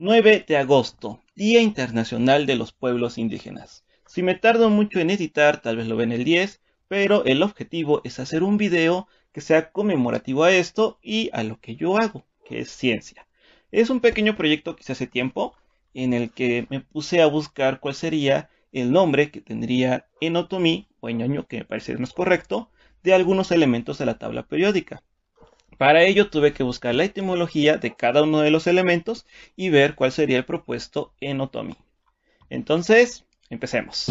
9 de agosto, Día Internacional de los Pueblos Indígenas. Si me tardo mucho en editar, tal vez lo ven el 10, pero el objetivo es hacer un video que sea conmemorativo a esto y a lo que yo hago, que es ciencia. Es un pequeño proyecto que hice hace tiempo, en el que me puse a buscar cuál sería el nombre que tendría en otomí, o en ñoño, que me parece más correcto, de algunos elementos de la tabla periódica. Para ello tuve que buscar la etimología de cada uno de los elementos y ver cuál sería el propuesto en otomí. Entonces, empecemos.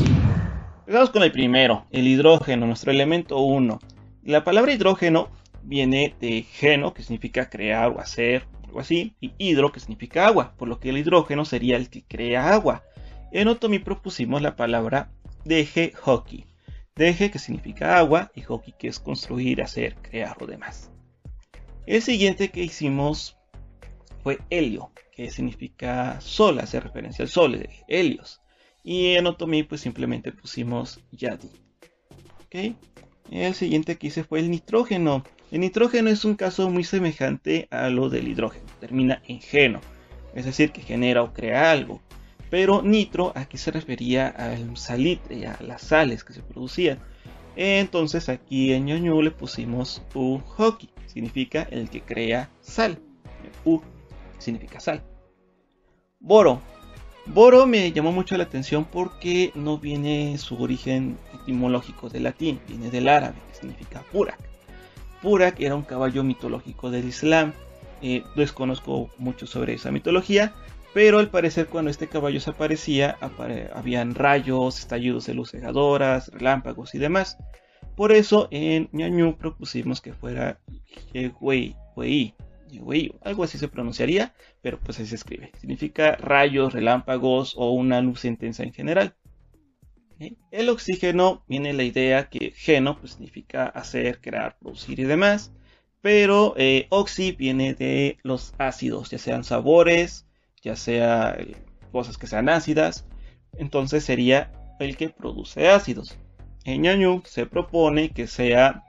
Empezamos con el primero, el hidrógeno, nuestro elemento 1. La palabra hidrógeno viene de geno, que significa crear o hacer, algo así, y hidro, que significa agua, por lo que el hidrógeno sería el que crea agua. En otomí propusimos la palabra deje hockey. Deje que significa agua y hockey que es construir, hacer, crear o demás. El siguiente que hicimos fue helio, que significa sol, hace referencia al sol, helios. Y en otomí pues simplemente pusimos yadi. El siguiente que hice fue el nitrógeno. El nitrógeno es un caso muy semejante a lo del hidrógeno. Termina en geno, es decir, que genera o crea algo. Pero nitro aquí se refería al salitre, a las sales que se producían. Entonces aquí en ñoñu le pusimos u hockey, significa el que crea sal. U significa sal. Boro. Boro me llamó mucho la atención porque no viene su origen etimológico del latín, viene del árabe, que significa purak. Purak era un caballo mitológico del Islam. Eh, desconozco mucho sobre esa mitología, pero al parecer cuando este caballo se aparecía, habían rayos, estallidos de luz cegadoras, relámpagos y demás. Por eso en ñañu propusimos que fuera Yewei, algo así se pronunciaría, pero pues así se escribe. Significa rayos, relámpagos o una luz intensa en general. El oxígeno viene la idea que geno pues, significa hacer, crear, producir y demás. Pero eh, viene de los ácidos, ya sean sabores, ya sea eh, cosas que sean ácidas, entonces sería el que produce ácidos. En ñañu se propone que sea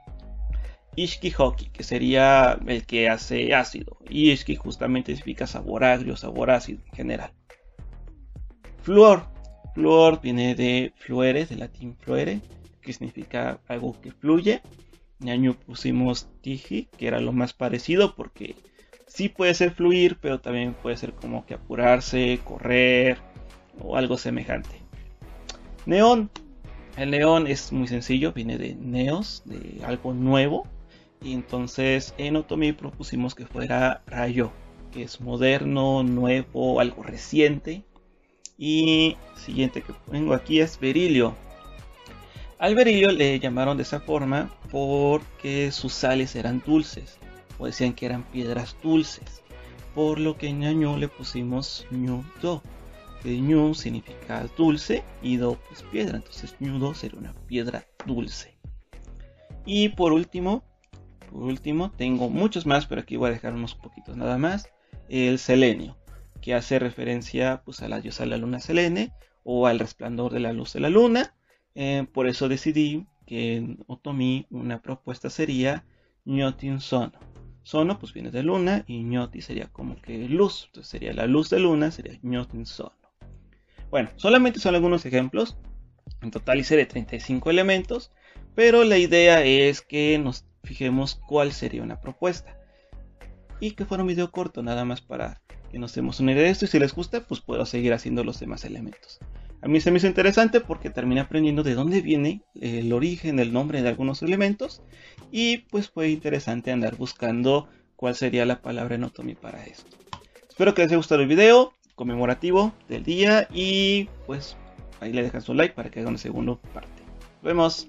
Ishki-hoki, que sería el que hace ácido. Y Ishki justamente significa sabor agrio, sabor ácido en general. Fluor. Fluor viene de fluere, de latín fluere, que significa algo que fluye. ñañu pusimos tiji, que era lo más parecido porque sí puede ser fluir, pero también puede ser como que apurarse, correr o algo semejante. Neón. El neón es muy sencillo, viene de neos, de algo nuevo. Y entonces en Otomi propusimos que fuera rayo, que es moderno, nuevo, algo reciente. Y siguiente que pongo aquí es berilio. Al berilio le llamaron de esa forma porque sus sales eran dulces decían que eran piedras dulces, por lo que en ñaño le pusimos ñu do, que ñu significa dulce y do es piedra, entonces ñu do sería una piedra dulce. Y por último, por último, tengo muchos más, pero aquí voy a dejar unos poquitos nada más, el selenio, que hace referencia pues, a la diosa de la luna Selene o al resplandor de la luz de la luna. Eh, por eso decidí que en Otomi una propuesta sería Nyotin Sono, pues viene de luna y ñoti sería como que luz. Entonces sería la luz de luna, sería ñotin sono. Bueno, solamente son algunos ejemplos. En total hice de 35 elementos. Pero la idea es que nos fijemos cuál sería una propuesta. Y que fuera un video corto, nada más para que nos demos una idea de esto. Y si les gusta, pues puedo seguir haciendo los demás elementos. A mí se me hizo interesante porque terminé aprendiendo de dónde viene el origen, el nombre de algunos elementos y pues fue interesante andar buscando cuál sería la palabra en Otomi para esto. Espero que les haya gustado el video conmemorativo del día y pues ahí le dejan su like para que haga una segunda parte. Nos vemos.